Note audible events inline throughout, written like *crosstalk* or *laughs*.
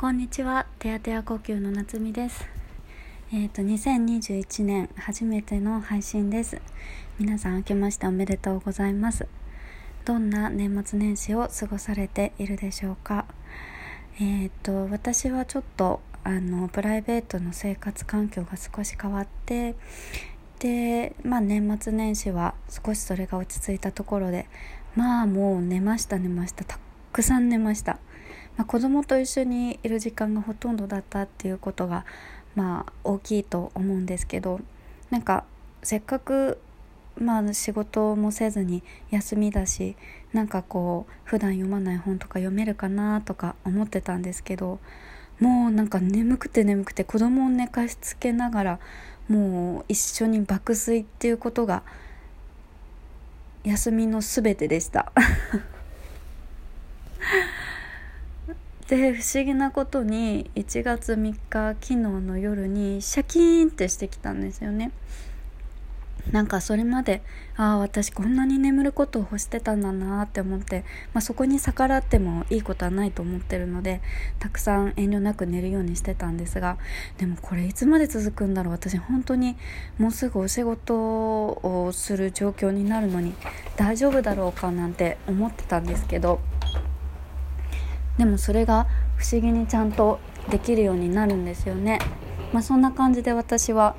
こんにちは、てやてや呼吸の夏美です。えっ、ー、と、2021年初めての配信です。皆さん明けましておめでとうございます。どんな年末年始を過ごされているでしょうか。えっ、ー、と、私はちょっと、あの、プライベートの生活環境が少し変わって、で、まあ年末年始は少しそれが落ち着いたところで、まあもう寝ました寝ました。たくさん寝ました。まあ、子供と一緒にいる時間がほとんどだったっていうことがまあ大きいと思うんですけどなんかせっかくまあ仕事もせずに休みだしなんかこう普段読まない本とか読めるかなとか思ってたんですけどもうなんか眠くて眠くて子供を寝かしつけながらもう一緒に爆睡っていうことが休みの全てでした。で不思議なことに1月3日昨日の夜にシャキーンってしてきたんですよね。なんかそれまでああ私こんなに眠ることを欲してたんだなって思って、まあ、そこに逆らってもいいことはないと思ってるのでたくさん遠慮なく寝るようにしてたんですがでもこれいつまで続くんだろう。私本当にもうすぐお仕事をする状況になるのに大丈夫だろうかなんて思ってたんですけどでもそれが不思議にちゃんとできるようになるんですよね。まあ、そんな感じで私は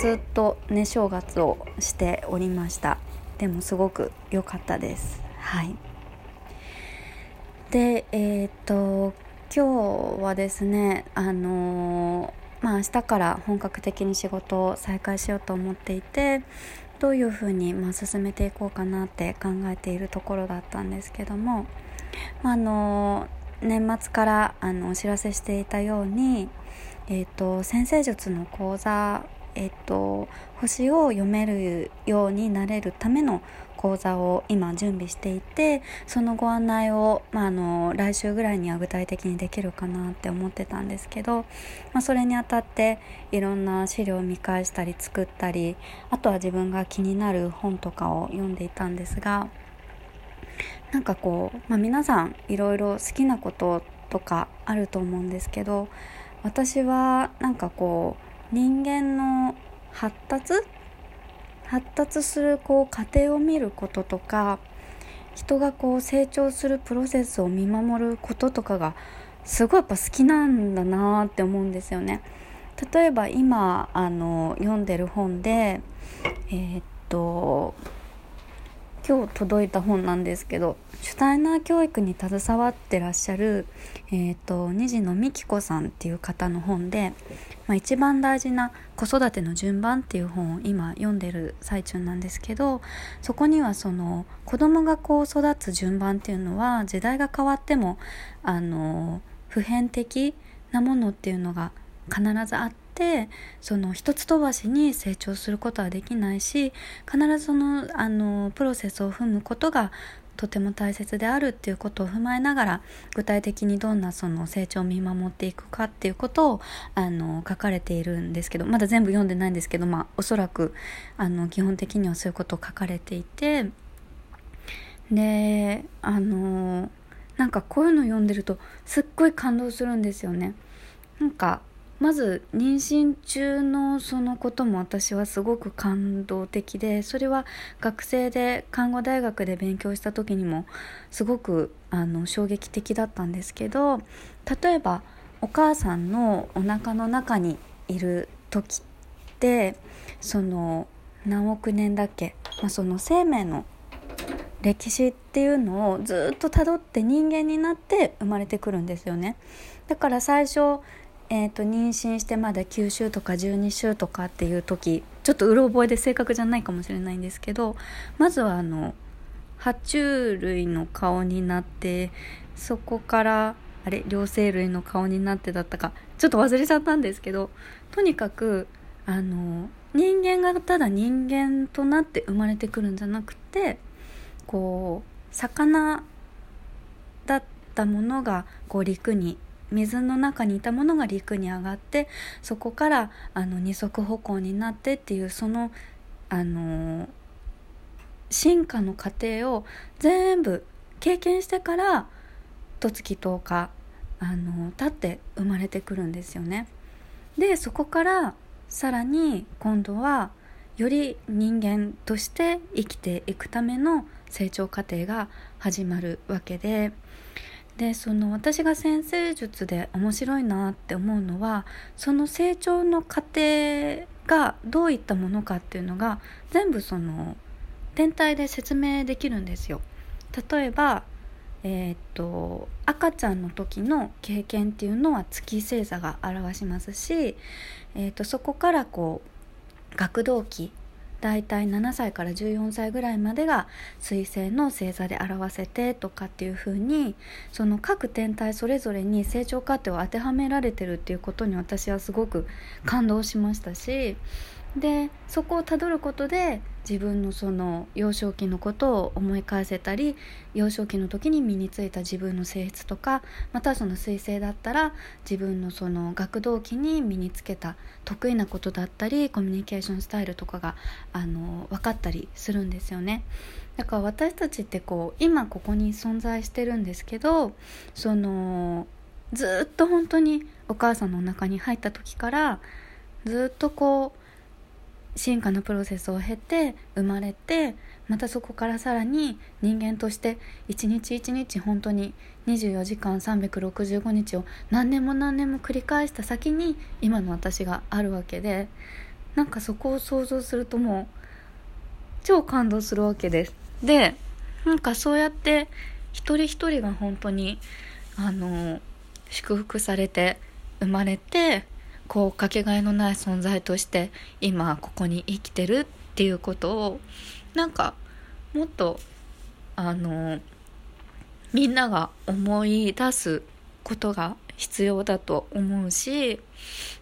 ずっと寝正月をしておりました。でもすごく良かったです。はい。でえー、っと今日はですねあのー、まあ明日から本格的に仕事を再開しようと思っていてどういうふうに、まあ、進めていこうかなって考えているところだったんですけども、まあ、あの年末からあのお知らせしていたように、えーと、先生術の講座、えーと、星を読めるようになれるための講座を今準備していてそのご案内を、まあ、あの来週ぐらいには具体的にできるかなって思ってたんですけど、まあ、それにあたっていろんな資料を見返したり作ったりあとは自分が気になる本とかを読んでいたんですが。なんかこう、まあ、皆さんいろいろ好きなこととかあると思うんですけど私はなんかこう人間の発達？発達するこう過程を見ることとか人がこう成長するプロセスを見守ることとかがすごいやっぱ好きなんだなって思うんですよね。例えば今あの読んでる本でえー、っと今日届いた本なんですけどシュタイナー教育に携わってらっしゃる、えーと、虹野美紀子さんっていう方の本で、まあ、一番大事な子育ての順番っていう本を今読んでる最中なんですけどそこにはその子供がこう育つ順番っていうのは時代が変わってもあの普遍的なものっていうのが必ずあって。てその一つ飛ばしに成長することはできないし必ずそのあのプロセスを踏むことがとても大切であるっていうことを踏まえながら具体的にどんなその成長を見守っていくかっていうことをあの書かれているんですけどまだ全部読んでないんですけど、まあ、おそらくあの基本的にはそういうことを書かれていてであのなんかこういうの読んでるとすっごい感動するんですよね。なんかまず妊娠中のそのことも私はすごく感動的でそれは学生で看護大学で勉強した時にもすごくあの衝撃的だったんですけど例えばお母さんのお腹の中にいる時ってその何億年だっけ、まあ、その生命の歴史っていうのをずっとたどって人間になって生まれてくるんですよね。だから最初えーと、妊娠してまだ9週とか12週とかっていう時ちょっとうろ覚えで正確じゃないかもしれないんですけどまずはあの爬虫類の顔になってそこからあれ両生類の顔になってだったかちょっと忘れちゃったんですけどとにかくあの人間がただ人間となって生まれてくるんじゃなくてこう魚だったものがこう陸に水の中にいたものが陸に上がってそこからあの二足歩行になってっていうそのあの進化の過程を全部経験してから十月10日あの立って生まれてくるんですよね。でそこからさらに今度はより人間として生きていくための成長過程が始まるわけででその私が先生術で面白いなって思うのはその成長の過程がどういったものかっていうのが全部その天体で説明できるんですよ。例えばえー、っと赤ちゃんの時の経験っていうのは月星座が表しますし、えー、っとそこからこう学童期大体7歳から14歳ぐらいまでが彗星の星座で表せてとかっていう風にその各天体それぞれに成長過程を当てはめられてるっていうことに私はすごく感動しましたしでそこをたどることで自分のその幼少期のことを思い返せたり幼少期の時に身についた自分の性質とかまたその彗星だったら自分のその学童期に身につけた得意なことだったりコミュニケーションスタイルとかがあの分かったりするんですよね。だから私たちってこう今ここに存在してるんですけどそのずっと本当にお母さんのお腹に入った時からずっとこう進化のプロセスを経て生まれてまたそこからさらに人間として一日一日本当に24時間365日を何年も何年も繰り返した先に今の私があるわけでなんかそこを想像するともう超感動するわけです。でなんかそうやって一人一人が本当にあの祝福されて生まれてこうかけがえのない存在として今ここに生きてるっていうことをなんかもっとあのみんなが思い出すことが必要だと思うし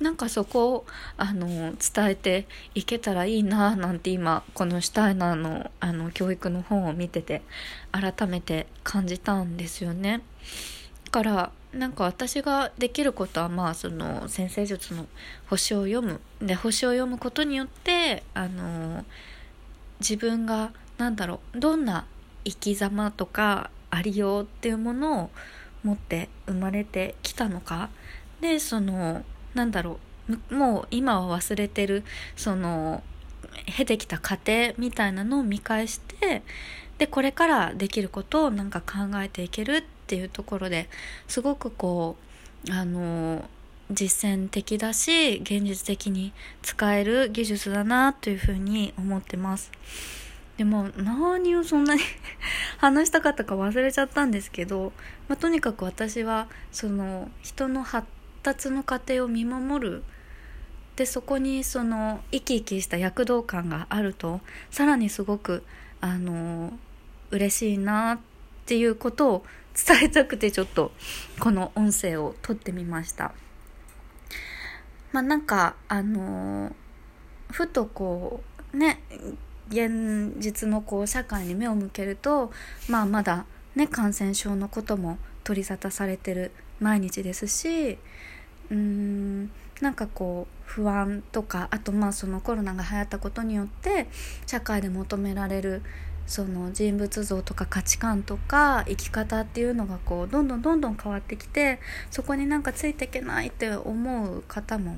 なんかそこをあの伝えていけたらいいななんて今このシュタイナーのあの教育の本を見てて改めて感じたんですよね。だからなんか私ができることはまあその先生術の星を読む。で星を読むことによってあの自分が何だろうどんな生き様とかありようっていうものを持って生まれてきたのか。でそのなんだろうもう今は忘れてるその経てきた過程みたいなのを見返してでこれからできることをなんか考えていけるってっていうところですごくこうあの実践的だし現実的に使える技術だなというふうに思ってます。でも何をそんなに *laughs* 話したかったか忘れちゃったんですけど、まあ、とにかく私はその人の発達の過程を見守る。でそこにその生き生きした躍動感があるとさらにすごくあの嬉しいなっていうことを伝えたくてちょっとこの音声を撮ってみました。まあなんかあのー、ふとこうね現実のこう社会に目を向けるとまあまだね感染症のことも取り沙汰されてる毎日ですしうーんなんかこう不安とかあとまあそのコロナが流行ったことによって社会で求められるその人物像とか価値観とか生き方っていうのがこうどんどんどんどん変わってきてそこになんかついていけないって思う方も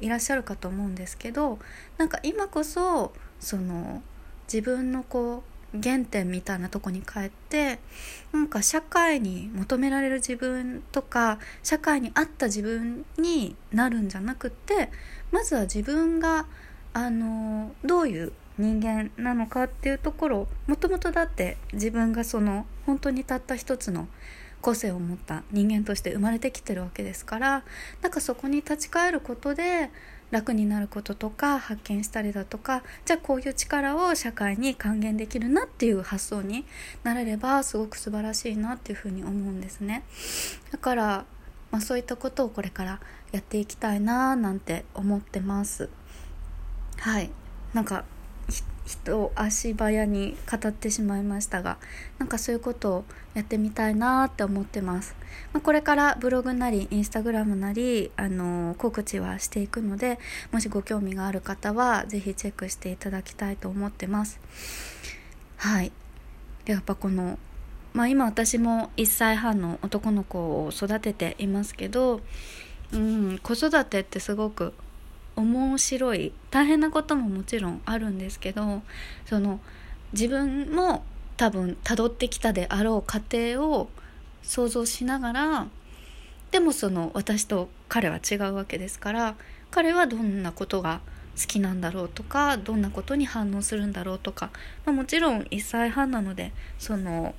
いらっしゃるかと思うんですけどなんか今こそその自分のこう原点みたいなとこに帰ってなんか社会に求められる自分とか社会に合った自分になるんじゃなくってまずは自分があのどういう人間なのかっていうところもともとだって自分がその本当にたった一つの個性を持った人間として生まれてきてるわけですからなんかそこに立ち返ることで楽になることとか発見したりだとかじゃあこういう力を社会に還元できるなっていう発想になれればすごく素晴らしいなっていうふうに思うんですね。だから、まあ、そういったことをこれからやっていきたいななんて思ってます。はい。なんか人足早に語ってしまいましたがなんかそういうことをやってみたいなって思ってます、まあ、これからブログなりインスタグラムなりあの告知はしていくのでもしご興味がある方は是非チェックしていただきたいと思ってます。はい。でやっぱこのまあ今私も1歳半の男の子を育てていますけど、うん、子育てってすごく面白い。大変なことももちろんあるんですけどその自分も多分たどってきたであろう過程を想像しながらでもその私と彼は違うわけですから彼はどんなことが好きなんだろうとかどんなことに反応するんだろうとか、まあ、もちろん1歳半なのでその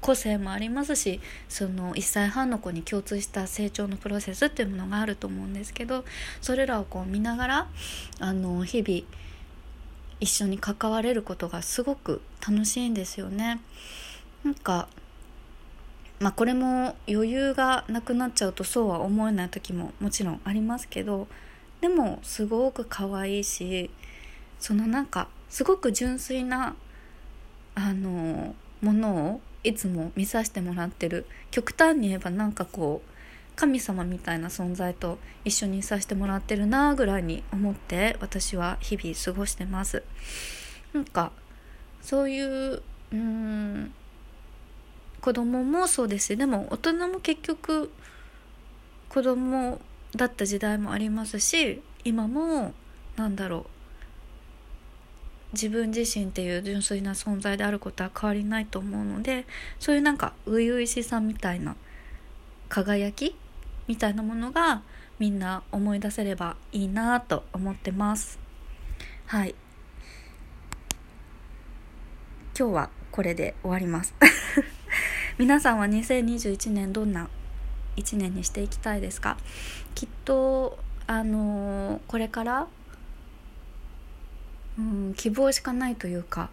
個性もありますしその1歳半の子に共通した成長のプロセスっていうものがあると思うんですけどそれらをこう見ながらあの日々一緒に関われることがすごく楽しいんですよね。なんかまあこれも余裕がなくなっちゃうとそうは思えない時ももちろんありますけどでもすごく可愛いしそのなんかすごく純粋なあのものをいつも見させてもらってる。極端に言えばなんかこう神様みたいな存在と一緒にさせてもらってるなぐらいに思って私は日々過ごしてます。なんかそういううん子供もそうですしでも大人も結局子供だった時代もありますし今もなんだろう自分自身っていう純粋な存在であることは変わりないと思うのでそういうなんか初々しさみたいな輝きみたいなものがみんな思い出せればいいなと思ってます。はい。今日はこれで終わります。*laughs* 皆さんは2021年どんな1年にしていきたいですか？きっとあのー、これからうん希望しかないというか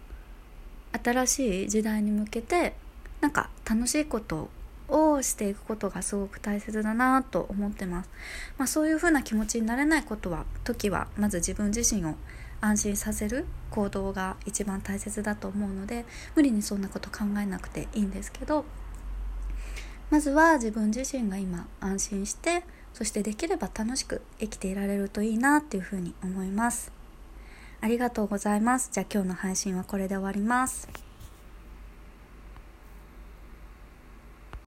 新しい時代に向けてなんか楽しいことをしていくことがすごく大切だなと思ってます、まあ、そういう風な気持ちになれないことは時はまず自分自身を安心させる行動が一番大切だと思うので無理にそんなこと考えなくていいんですけどまずは自分自身が今安心してそしてできれば楽しく生きていられるといいなっていうふうに思います。ありがとうございます。じゃあ今日の配信はこれで終わります。